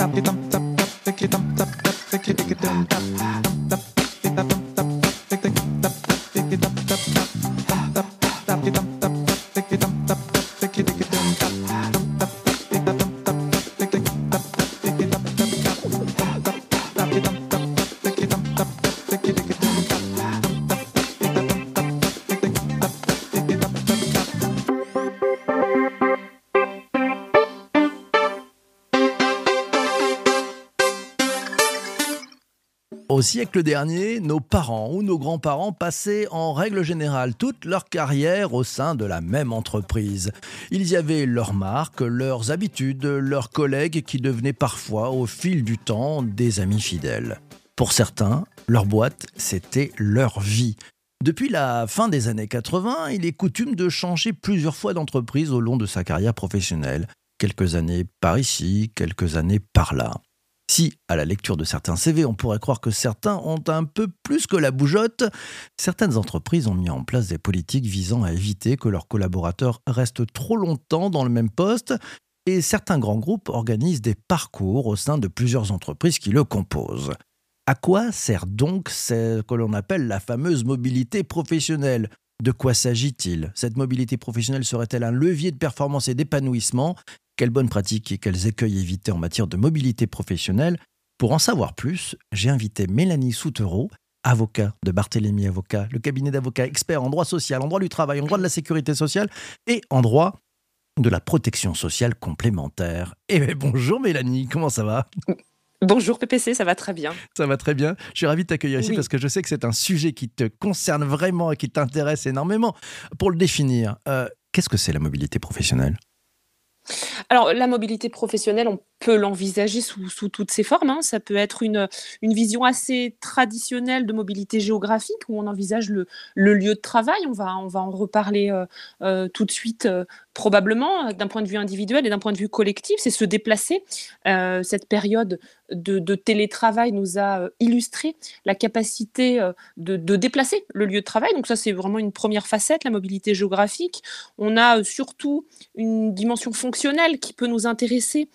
Au siècle dernier, nos parents ou nos grands-parents passaient en règle générale toute leur carrière au sein de la même entreprise. Ils y avaient leurs marques, leurs habitudes, leurs collègues qui devenaient parfois au fil du temps des amis fidèles. Pour certains, leur boîte, c'était leur vie. Depuis la fin des années 80, il est coutume de changer plusieurs fois d'entreprise au long de sa carrière professionnelle. Quelques années par ici, quelques années par là. Si, à la lecture de certains CV, on pourrait croire que certains ont un peu plus que la bougeotte, certaines entreprises ont mis en place des politiques visant à éviter que leurs collaborateurs restent trop longtemps dans le même poste, et certains grands groupes organisent des parcours au sein de plusieurs entreprises qui le composent. À quoi sert donc ce que l'on appelle la fameuse mobilité professionnelle? De quoi s'agit-il? Cette mobilité professionnelle serait-elle un levier de performance et d'épanouissement? Quelles bonnes pratiques et quels écueils éviter en matière de mobilité professionnelle Pour en savoir plus, j'ai invité Mélanie Soutereau, avocat de Barthélemy Avocat, le cabinet d'avocats expert en droit social, en droit du travail, en droit de la sécurité sociale et en droit de la protection sociale complémentaire. Eh bonjour Mélanie, comment ça va? Bonjour PPC, ça va très bien. Ça va très bien. Je suis ravi de t'accueillir ici parce que je sais que c'est un sujet qui te concerne vraiment et qui t'intéresse énormément. Pour le définir, euh, qu'est-ce que c'est la mobilité professionnelle? Alors, la mobilité professionnelle, on peut l'envisager sous, toutes ses formes. Hein. Ça peut être une, vision assez traditionnelle de mobilité géographique où on envisage le, lieu de travail. On va, on va en reparler euh, euh, tout de suite, euh, probablement, d'un point de vue individuel et d'un point de vue collectif. C'est se déplacer. cette période de, télétravail nous a illustré la capacité de, de, déplacer le lieu de travail. Donc ça, c'est vraiment une première facette, la mobilité géographique. On a surtout une dimension fonctionnelle qui peut nous intéresser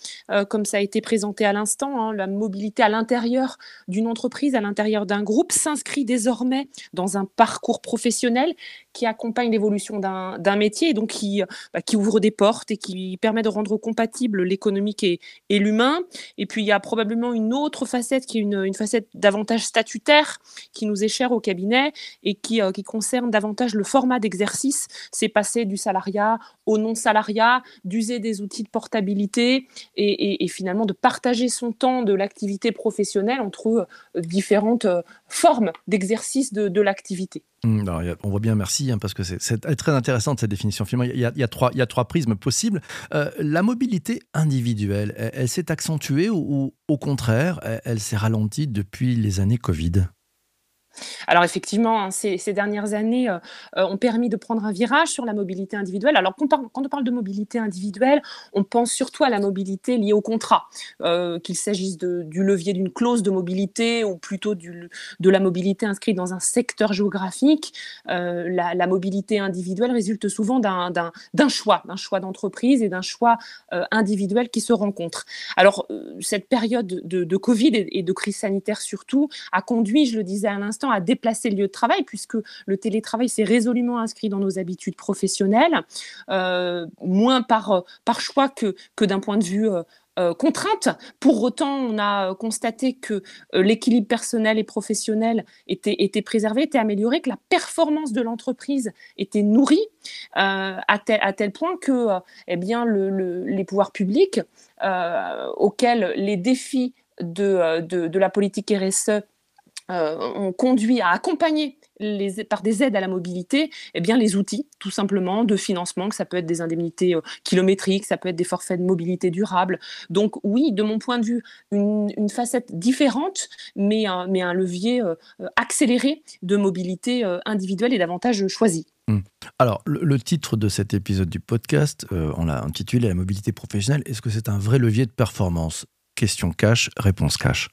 comme ça a été présenté à l'instant, hein, la mobilité à l'intérieur d'une entreprise, à l'intérieur d'un groupe, s'inscrit désormais dans un parcours professionnel qui accompagne l'évolution d'un métier et donc qui, bah, qui ouvre des portes et qui permet de rendre compatible l'économique et, l'humain. Et puis il y a probablement une autre facette qui est une, une facette davantage statutaire qui nous est chère au cabinet et qui, euh, qui concerne davantage le format d'exercice. C'est passer du salariat au non-salariat, d'user des outils de portabilité et, et, finalement de partager son temps de l'activité professionnelle entre euh, différentes formes d'exercice de, l'activité. Mmh, on voit bien, merci, hein, parce que c'est très intéressant cette définition. A, il, y a trois, trois prismes possibles. Euh, la mobilité individuelle, elle, s'est accentuée ou, au contraire, elle s'est ralentie depuis les années Covid? Alors effectivement, hein, ces, dernières années euh, euh, ont permis de prendre un virage sur la mobilité individuelle. Alors quand, on parle de mobilité individuelle, on pense surtout à la mobilité liée au contrat, euh, qu'il s'agisse du levier d'une clause de mobilité ou plutôt de la mobilité inscrite dans un secteur géographique. La, mobilité individuelle résulte souvent d'un choix, d'un choix d'entreprise et d'un choix individuel qui se rencontrent. Alors cette période de, Covid et de crise sanitaire surtout a conduit, je le disais à l'instant, à déplacer le lieu de travail, puisque le télétravail s'est résolument inscrit dans nos habitudes professionnelles, euh, moins par, par choix que, que d'un point de vue euh, euh, contrainte. Pour autant, on a constaté que l'équilibre personnel et professionnel était, était, préservé, était amélioré, que la performance de l'entreprise était nourrie à, tel, à, tel, point que eh bien, le, les pouvoirs publics, auxquels les défis de, de la politique RSE euh, ont conduit à accompagner les, par des aides à la mobilité, eh bien les outils, tout simplement, de financement, que ça peut être des indemnités euh, kilométriques, ça peut être des forfaits de mobilité durable. Donc oui, de mon point de vue, une, facette différente, mais un, levier euh, accéléré de mobilité individuelle et davantage choisi. Hum. Alors, le, titre de cet épisode du podcast, on l'a intitulé La mobilité professionnelle. Est-ce que c'est un vrai levier de performance? Question cash, réponse cash.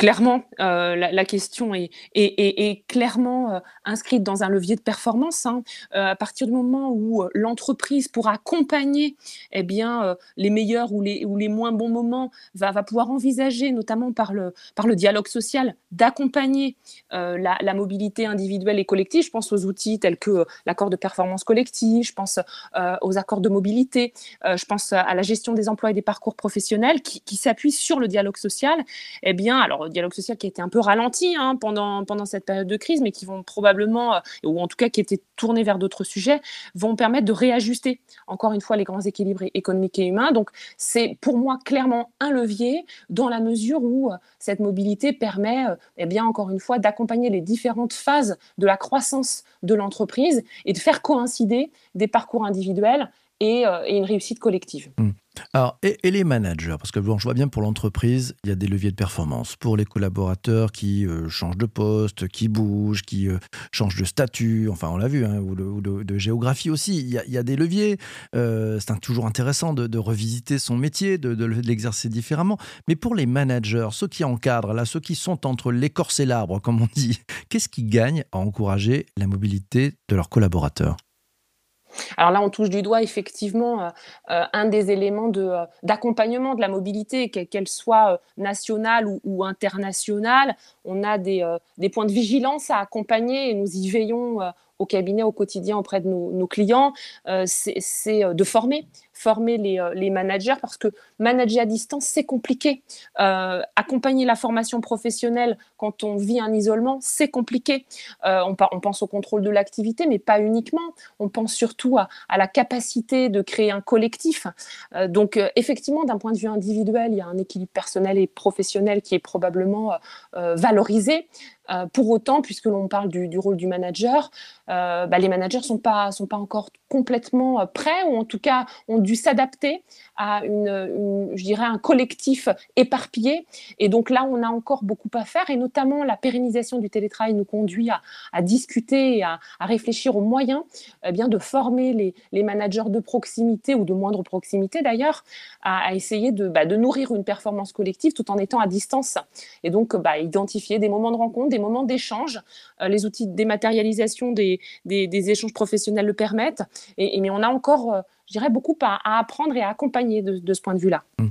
Clairement, euh, la, question est, clairement euh, inscrite dans un levier de performance. Hein. Euh, à partir du moment où l'entreprise, pour accompagner eh bien, les meilleurs ou les, moins bons moments, va, pouvoir envisager, notamment par le, par le dialogue social, d'accompagner la, la, mobilité individuelle et collective. Je pense aux outils tels que l'accord de performance collective, je pense aux accords de mobilité, je pense à la gestion des emplois et des parcours professionnels qui, qui s'appuient sur le dialogue social. Eh bien, alors dialogue social qui a été un peu ralenti hein, pendant, pendant cette période de crise, mais qui vont probablement, euh, ou en tout cas qui étaient tournés vers d'autres sujets, vont permettre de réajuster encore une fois les grands équilibres économiques et humains. Donc c'est pour moi clairement un levier dans la mesure où euh, cette mobilité permet, euh, eh bien encore une fois, d'accompagner les différentes phases de la croissance de l'entreprise et de faire coïncider des parcours individuels et, une réussite collective. Mmh. Alors, et, les managers? Parce que bon, je vois bien pour l'entreprise, il y a des leviers de performance. Pour les collaborateurs qui euh, changent de poste, qui bougent, qui euh, changent de statut, enfin on l'a vu, hein, ou, de, géographie aussi, il y a, il y a des leviers. Euh, c'est toujours intéressant de, revisiter son métier, de, de l'exercer différemment. Mais pour les managers, ceux qui encadrent, là, ceux qui sont entre l'écorce et l'arbre, comme on dit, qu'est-ce qui gagne à encourager la mobilité de leurs collaborateurs? Alors là, on touche du doigt effectivement euh, euh, un des éléments euh, d'accompagnement de la mobilité, qu'elle soit nationale ou, internationale. On a des, points de vigilance à accompagner et nous y veillons au cabinet au quotidien auprès de nos clients. c'est, de former former les, euh, les, managers parce que manager à distance, c'est compliqué. Euh, accompagner la formation professionnelle quand on vit un isolement, c'est compliqué. Euh, on, on, pense au contrôle de l'activité, mais pas uniquement. On pense surtout à, la capacité de créer un collectif. Donc, effectivement, d'un point de vue individuel, il y a un équilibre personnel et professionnel qui est probablement valorisé. Euh, pour autant, puisque l'on parle du, rôle du manager, euh, bah, les managers ne sont pas, sont pas encore complètement prêts, ou en tout cas ont dû s'adapter à une, je dirais un collectif éparpillé. Et donc là, on a encore beaucoup à faire, et notamment la pérennisation du télétravail nous conduit à, discuter et à, réfléchir aux moyens eh bien, de former les, les, managers de proximité, ou de moindre proximité d'ailleurs, à, essayer de, bah, de, nourrir une performance collective tout en étant à distance. Et donc, bah, identifier des moments de rencontre, des moments d'échange. Euh, les outils de dématérialisation des, échanges professionnels le permettent. Et, et, mais on a encore, euh, je dirais, beaucoup à, apprendre et à accompagner de, ce point de vue-là. Mmh.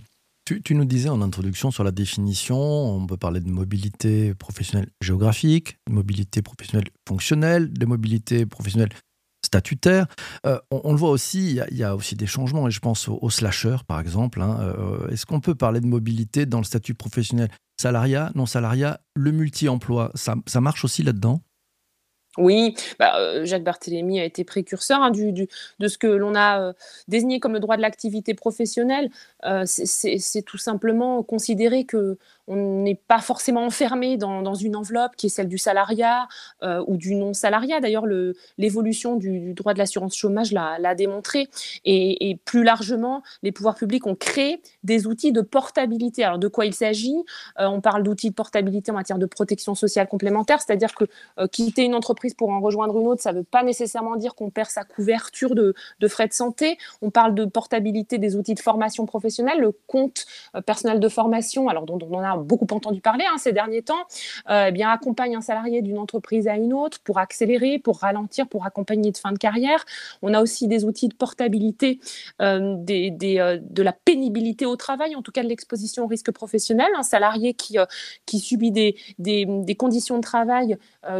Tu, nous disais en introduction sur la définition, on peut parler de mobilité professionnelle géographique, de mobilité professionnelle fonctionnelle, de mobilité professionnelle statutaire. Euh, on, le voit aussi, il y, a, aussi des changements, et je pense aux, aux slasheurs, par exemple. Hein. Est-ce qu'on peut parler de mobilité dans le statut professionnel Salariat, non salariat, le multi-emploi, ça, ça marche aussi là-dedans? Oui, bah, euh, Jacques Barthélemy a été précurseur hein, de ce que l'on a euh, désigné comme le droit de l'activité professionnelle. Euh, C'est tout simplement considérer que on n'est pas forcément enfermé dans, dans, une enveloppe qui est celle du salariat euh, ou du non-salariat. D'ailleurs, l'évolution du, droit de l'assurance chômage l'a démontré. Et, plus largement, les pouvoirs publics ont créé des outils de portabilité. Alors, de quoi il s'agit? Euh, On parle d'outils de portabilité en matière de protection sociale complémentaire, c'est-à-dire que euh, quitter une entreprise pour en rejoindre une autre, ça ne veut pas nécessairement dire qu'on perd sa couverture de, frais de santé. On parle de portabilité des outils de formation professionnelle, le compte personnel de formation, alors dont, dont on a beaucoup entendu parler hein, ces derniers temps, euh, eh bien, accompagne un salarié d'une entreprise à une autre pour accélérer, pour ralentir, pour accompagner de fin de carrière. On a aussi des outils de portabilité euh, euh, de la pénibilité au travail, en tout cas de l'exposition au risque professionnel. Un salarié qui, qui subit des, des, conditions de travail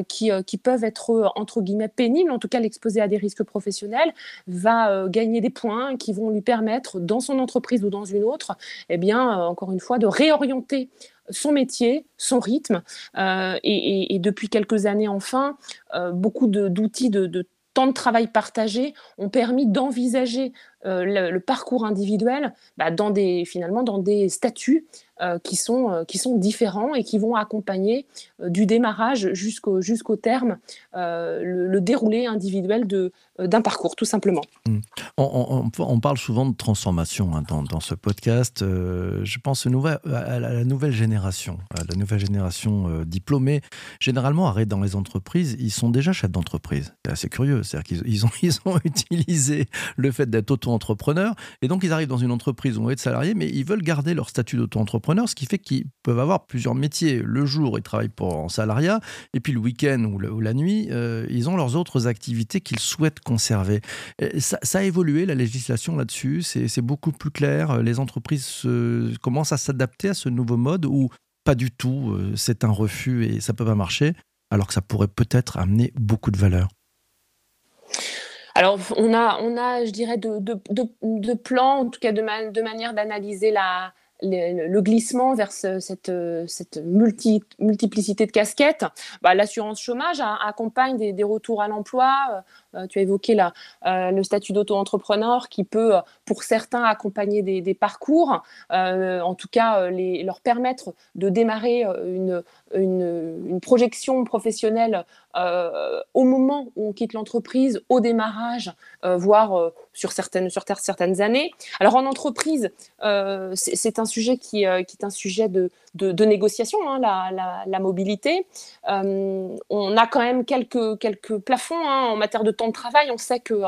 qui, qui peuvent être entre guillemets pénibles, en tout cas l'exposer à des risques professionnels, va gagner des points qui vont lui permettre, dans son entreprise ou dans une autre, eh bien, encore une fois, de réorienter son métier, son rythme. Euh, et, depuis quelques années, enfin, euh, beaucoup d'outils de, de, temps de travail partagé ont permis d'envisager le, le, parcours individuel bah, dans des, finalement dans des statuts euh, qui, sont, euh, qui sont différents et qui vont accompagner euh, du démarrage jusqu'au jusqu'au terme euh, le, déroulé individuel euh, d'un parcours, tout simplement. Mmh. On, parle souvent de transformation hein, dans, dans, ce podcast. je pense à, la nouvelle génération, la nouvelle génération diplômée. Généralement, arrêt dans les entreprises, ils sont déjà chefs d'entreprise. C'est assez curieux. C'est-à-dire qu'ils ils ont, ils ont utilisé le fait d'être auto auto-entrepreneurs. Et donc, ils arrivent dans une entreprise où on est salariés, mais ils veulent garder leur statut d'auto-entrepreneur, ce qui fait qu'ils peuvent avoir plusieurs métiers. Le jour, ils travaillent pour en salariat, et puis le week-end ou, la nuit, euh, ils ont leurs autres activités qu'ils souhaitent conserver. Ça, a évolué, la législation là-dessus, c'est beaucoup plus clair. Les entreprises commencent à s'adapter à ce nouveau mode où pas du tout, euh, c'est un refus et ça peut pas marcher, alors que ça pourrait peut-être amener beaucoup de valeur. Alors, on a, on a je dirais, de, de, plans, en tout cas de, de manière d'analyser le, glissement vers cette, multiplicité de casquettes. Bah, l'assurance chômage accompagne des, retours à l'emploi. Euh, tu as évoqué euh, le statut d'auto-entrepreneur qui peut, pour certains, accompagner des, parcours, euh, en tout cas les, leur permettre de démarrer une, une, projection professionnelle au moment où on quitte l'entreprise, au démarrage, voire sur, certaines, sur certaines années. Alors en entreprise, c'est un sujet qui, qui, est un sujet de, de, négociation, hein, la, mobilité. on a quand même quelques, plafonds hein, en matière de temps de travail. On sait que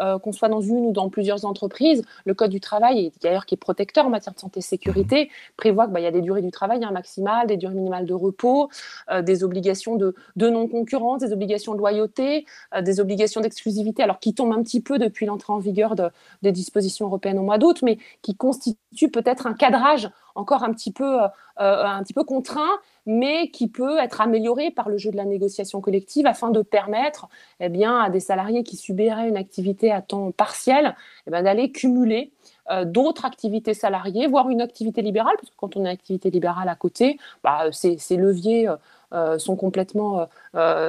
euh, qu'on soit dans une ou dans plusieurs entreprises, le Code du travail, d'ailleurs qui est protecteur en matière de santé et sécurité, prévoit qu'il bah, y a des durées du travail un maximal, des durées minimales de repos, euh, des obligations de, non-concurrence, des obligations de loyauté, euh, des obligations d'exclusivité, alors qui tombent un petit peu depuis l'entrée en vigueur des dispositions européennes au mois d'août, mais qui constituent peut-être un cadrage encore un petit peu, un petit peu contraint mais qui peut être amélioré par le jeu de la négociation collective afin de permettre eh à des salariés qui subiraient une activité à temps partiel eh d'aller cumuler euh, d'autres activités salariées, voire une activité libérale, parce que quand on a une activité libérale à côté, bah, ces, leviers euh, euh, sont complètement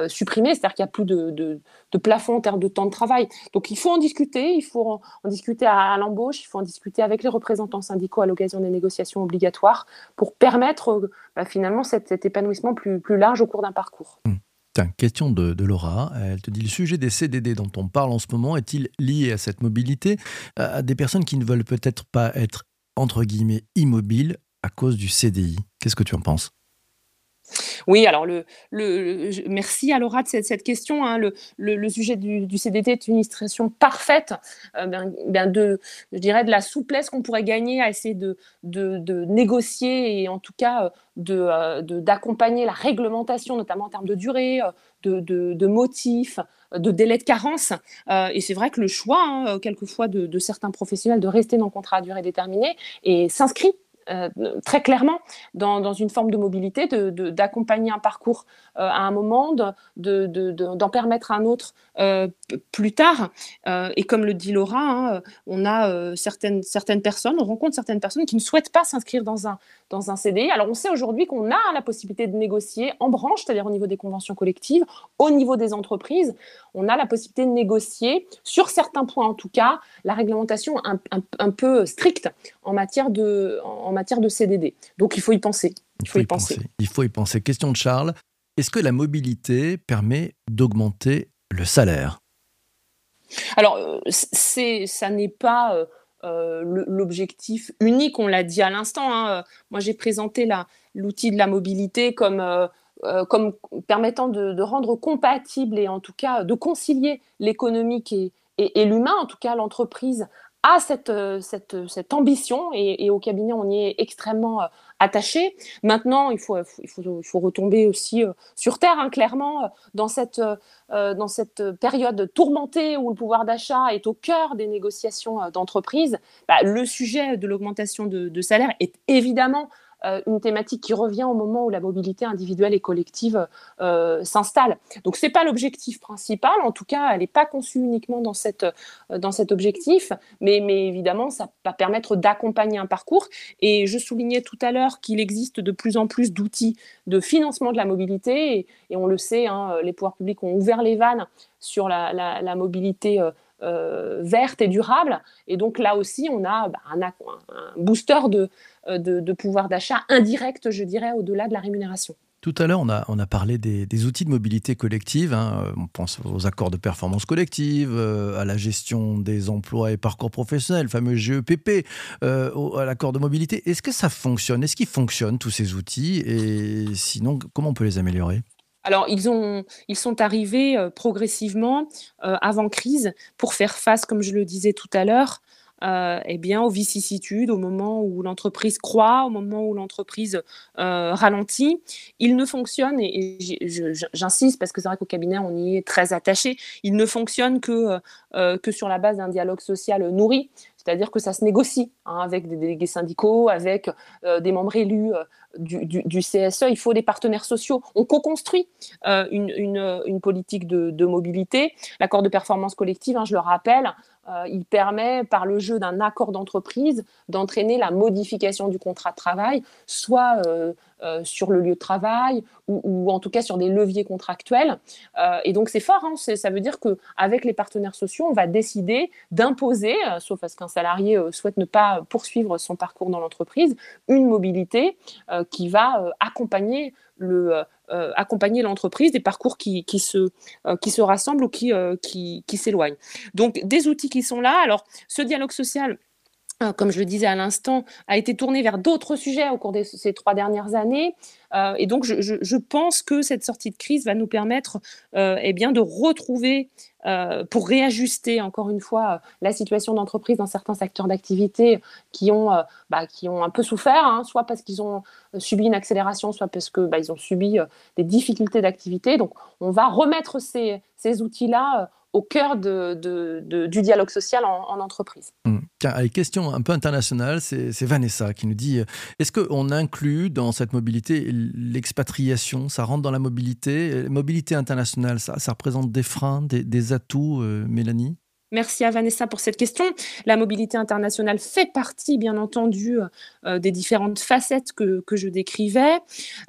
supprimés, c'est-à-dire qu'il n'y a plus de, plafond en termes de temps de travail. Donc il faut en discuter, il faut en, discuter à, l'embauche, il faut en discuter avec les représentants syndicaux à l'occasion des négociations obligatoires pour permettre bah, finalement cet, épanouissement plus, large au cours d'un parcours. Mmh question de, Laura. Elle te dit le sujet des CDD dont on parle en ce moment est-il lié à cette mobilité à des personnes qui ne veulent peut-être pas être entre guillemets immobiles à cause du CDI Qu'est-ce que tu en penses? Oui, alors le, merci à Laura de cette, question. Hein. Le, sujet du, CDT est une illustration parfaite euh, ben, ben de, je dirais, de la souplesse qu'on pourrait gagner à essayer de, négocier et en tout cas euh, d'accompagner la réglementation, notamment en termes de durée, euh, de, motifs, de délai de carence. et c'est vrai que le choix, hein, quelquefois, de, certains professionnels de rester dans le contrat à durée déterminée s'inscrit euh, très clairement dans, une forme de mobilité, d'accompagner un parcours euh, à un moment, d'en permettre un autre euh, plus tard. et comme le dit Laura, hein, on a certaines, certaines personnes, on rencontre certaines personnes qui ne souhaitent pas s'inscrire dans un, dans un CDI. Alors on sait aujourd'hui qu'on a la possibilité de négocier en branche, c'est-à-dire au niveau des conventions collectives, au niveau des entreprises, on a la possibilité de négocier, sur certains points en tout cas, la réglementation un, peu stricte en matière, de, matière de CDD. Donc il faut y penser. Il faut, y, penser. Il faut y penser. Question de Charles. Est-ce que la mobilité permet d'augmenter le salaire? Alors, euh, c'est, ça n'est pas euh, euh, l'objectif unique, on l'a dit à l'instant. Hein. Moi, j'ai présenté l'outil de la mobilité comme, euh, euh, comme permettant de, rendre compatible et en tout cas de concilier l'économique et, et l'humain, en tout cas l'entreprise cette, euh, cette, ambition et, au cabinet, on y est extrêmement euh, attaché. Maintenant, il faut, il faut, il faut retomber aussi euh, sur Terre, hein, clairement, dans cette, dans cette période tourmentée où le pouvoir d'achat est au cœur des négociations d'entreprise. Bah, le sujet de l'augmentation de, de salaire est évidemment euh, une thématique qui revient au moment où la mobilité individuelle et collective euh, s'installe. Donc ce n'est pas l'objectif principal, en tout cas elle n'est pas conçue uniquement dans, cette, euh, dans cet objectif, mais, mais évidemment ça va permettre d'accompagner un parcours. Et je soulignais tout à l'heure qu'il existe de plus en plus d'outils de financement de la mobilité, et, on le sait, hein, les pouvoirs publics ont ouvert les vannes sur la, la, mobilité. verte et durable. Et donc là aussi, on a bah, un, booster de, euh, de, pouvoir d'achat indirect, je dirais, au-delà de la rémunération. Tout à l'heure, on a, on a parlé des, outils de mobilité collective. Hein. Euh, on pense aux accords de performance collective, euh, à la gestion des emplois et parcours professionnels, le fameux GEPP, à l'accord de mobilité. Est-ce que ça fonctionne? Est-ce qu'ils fonctionnent, tous ces outils? Et sinon, comment on peut les améliorer? Alors, ils, ont, ils sont arrivés progressivement avant crise pour faire face, comme je le disais tout à l'heure, euh, eh bien, aux vicissitudes, au moment où l'entreprise croît, au moment où l'entreprise euh, ralentit. Il ne fonctionne, et, j'insiste parce que c'est vrai qu'au cabinet, on y est très attaché, il ne fonctionne que, euh, que sur la base d'un dialogue social nourri. C'est-à-dire que ça se négocie hein, avec des délégués syndicaux, avec des membres élus du, du, CSE. Il faut des partenaires sociaux. On co-construit une, une, politique de, mobilité. L'accord de performance collective, hein, je le rappelle, euh, il permet, par le jeu d'un accord d'entreprise, d'entraîner la modification du contrat de travail, soit euh, euh, sur le lieu de travail ou, en tout cas sur des leviers contractuels. et donc c'est fort, hein, ça veut dire qu'avec les partenaires sociaux, on va décider d'imposer, sauf à ce qu'un salarié souhaite ne pas poursuivre son parcours dans l'entreprise, une mobilité qui va accompagner le, euh, accompagner l'entreprise, des parcours qui, qui, se, euh, qui se rassemblent ou euh, qui, qui s'éloignent. Donc des outils qui sont là. Alors ce dialogue social, comme je le disais à l'instant, a été tourné vers d'autres sujets au cours de ces trois dernières années. et donc, je, pense que cette sortie de crise va nous permettre eh bien, de retrouver euh, pour réajuster encore une fois euh, la situation d'entreprise dans certains secteurs d'activité qui ont euh, bah, qui ont un peu souffert, hein, soit parce qu'ils ont subi une accélération, soit parce que bah, ils ont subi des difficultés d'activité. Donc on va remettre ces, ces outils-là au cœur de, du dialogue social en, entreprise. Mmh. Tiens, question un peu internationale, c'est Vanessa qui nous dit est-ce qu'on inclut dans cette mobilité l'expatriation? Ça rentre dans la mobilité? Mobilité internationale, ça, ça représente des freins, des, des atouts, euh, Mélanie? Merci à Vanessa pour cette question. La mobilité internationale fait partie, bien entendu, euh, des différentes facettes que, je décrivais.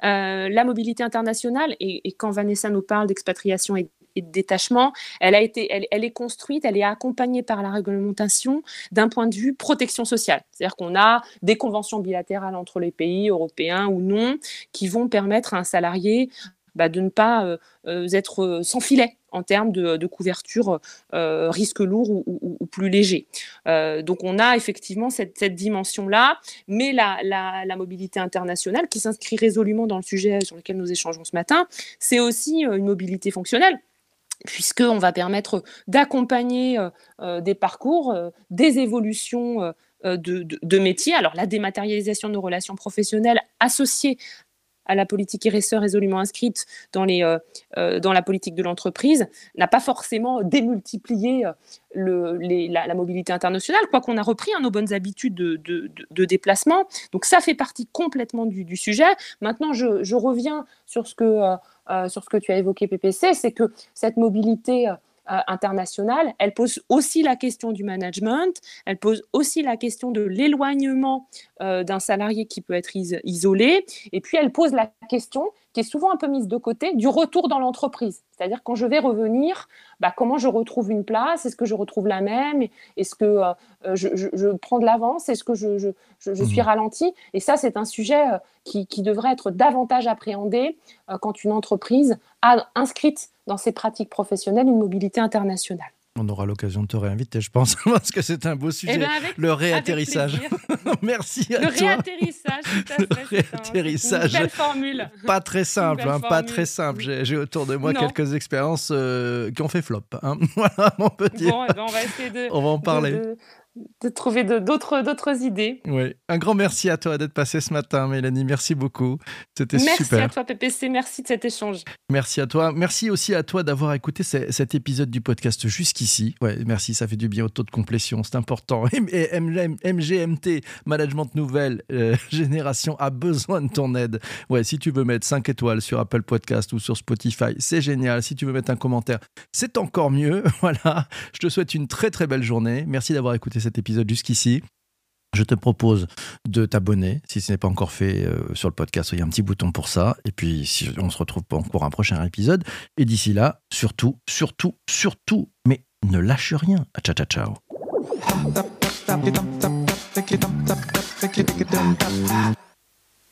Euh, la mobilité internationale, et, quand Vanessa nous parle d'expatriation et, de détachement, elle, a été, elle, est construite, elle est accompagnée par la réglementation d'un point de vue protection sociale. C'est-à-dire qu'on a des conventions bilatérales entre les pays européens ou non qui vont permettre à un salarié bah, de ne pas être sans filet en termes de, couverture euh, risque lourd ou, plus léger. Euh, donc on a effectivement cette, dimension-là, mais la, mobilité internationale qui s'inscrit résolument dans le sujet sur lequel nous échangeons ce matin, c'est aussi euh, une mobilité fonctionnelle puisqu'on va permettre d'accompagner des parcours, des évolutions de, métiers. Alors la dématérialisation de nos relations professionnelles associée à la politique RSE résolument inscrite euh, euh, dans la politique de l'entreprise n'a pas forcément démultiplié euh, la, mobilité internationale, quoi qu'on a repris hein, nos bonnes habitudes de, déplacement. Donc ça fait partie complètement du, sujet. Maintenant, je, reviens sur ce que tu as évoqué, PPC, c'est que cette mobilité euh, internationale, elle pose aussi la question du management, elle pose aussi la question de l'éloignement euh, d'un salarié qui peut être isolé, et puis elle pose la question qui est souvent un peu mise de côté du retour dans l'entreprise. C'est-à-dire quand je vais revenir, bah, comment je retrouve une place? Est-ce que je retrouve la même? Est-ce que euh, je, prends de l'avance? Est-ce que je, suis mmh. ralenti? Et ça, c'est un sujet qui, devrait être davantage appréhendé quand une entreprise a inscrite dans ses pratiques professionnelles une mobilité internationale. On aura l'occasion de te réinviter, je pense, parce que c'est un beau sujet. Eh ben, le réatterrissage. Merci à le Réatterrissage, le réatterrissage. Une belle formule. Pas très simple, hein, pas très simple. J'ai autour de moi quelques expériences euh, qui ont fait flop. Hein. Voilà, mon petit. Bon, eh ben, on va essayer de. on va en parler de trouver d'autres d'autres idées. Oui, un grand merci à toi d'être passé ce matin, Mélanie. Merci beaucoup. C'était super. Merci à toi, PPC. Merci de cet échange. Merci à toi. Merci aussi à toi d'avoir écouté cet épisode du podcast jusqu'ici. Ouais, merci, ça fait du bien au taux de complétion, c'est important. Et MGMT, Management Nouvelle euh, Génération, a besoin de ton aide. Ouais, si tu veux mettre 5 étoiles sur Apple Podcast ou sur Spotify, c'est génial. Si tu veux mettre un commentaire, c'est encore mieux. Voilà. Je te souhaite une très très belle journée. Merci d'avoir cet épisode jusqu'ici, je te propose de t'abonner si ce n'est pas encore fait euh, sur le podcast. Il y a un petit bouton pour ça. Et puis, on se retrouve pour un prochain épisode. Et d'ici là, surtout, surtout, surtout, mais ne lâche rien. Ciao, ciao, ciao.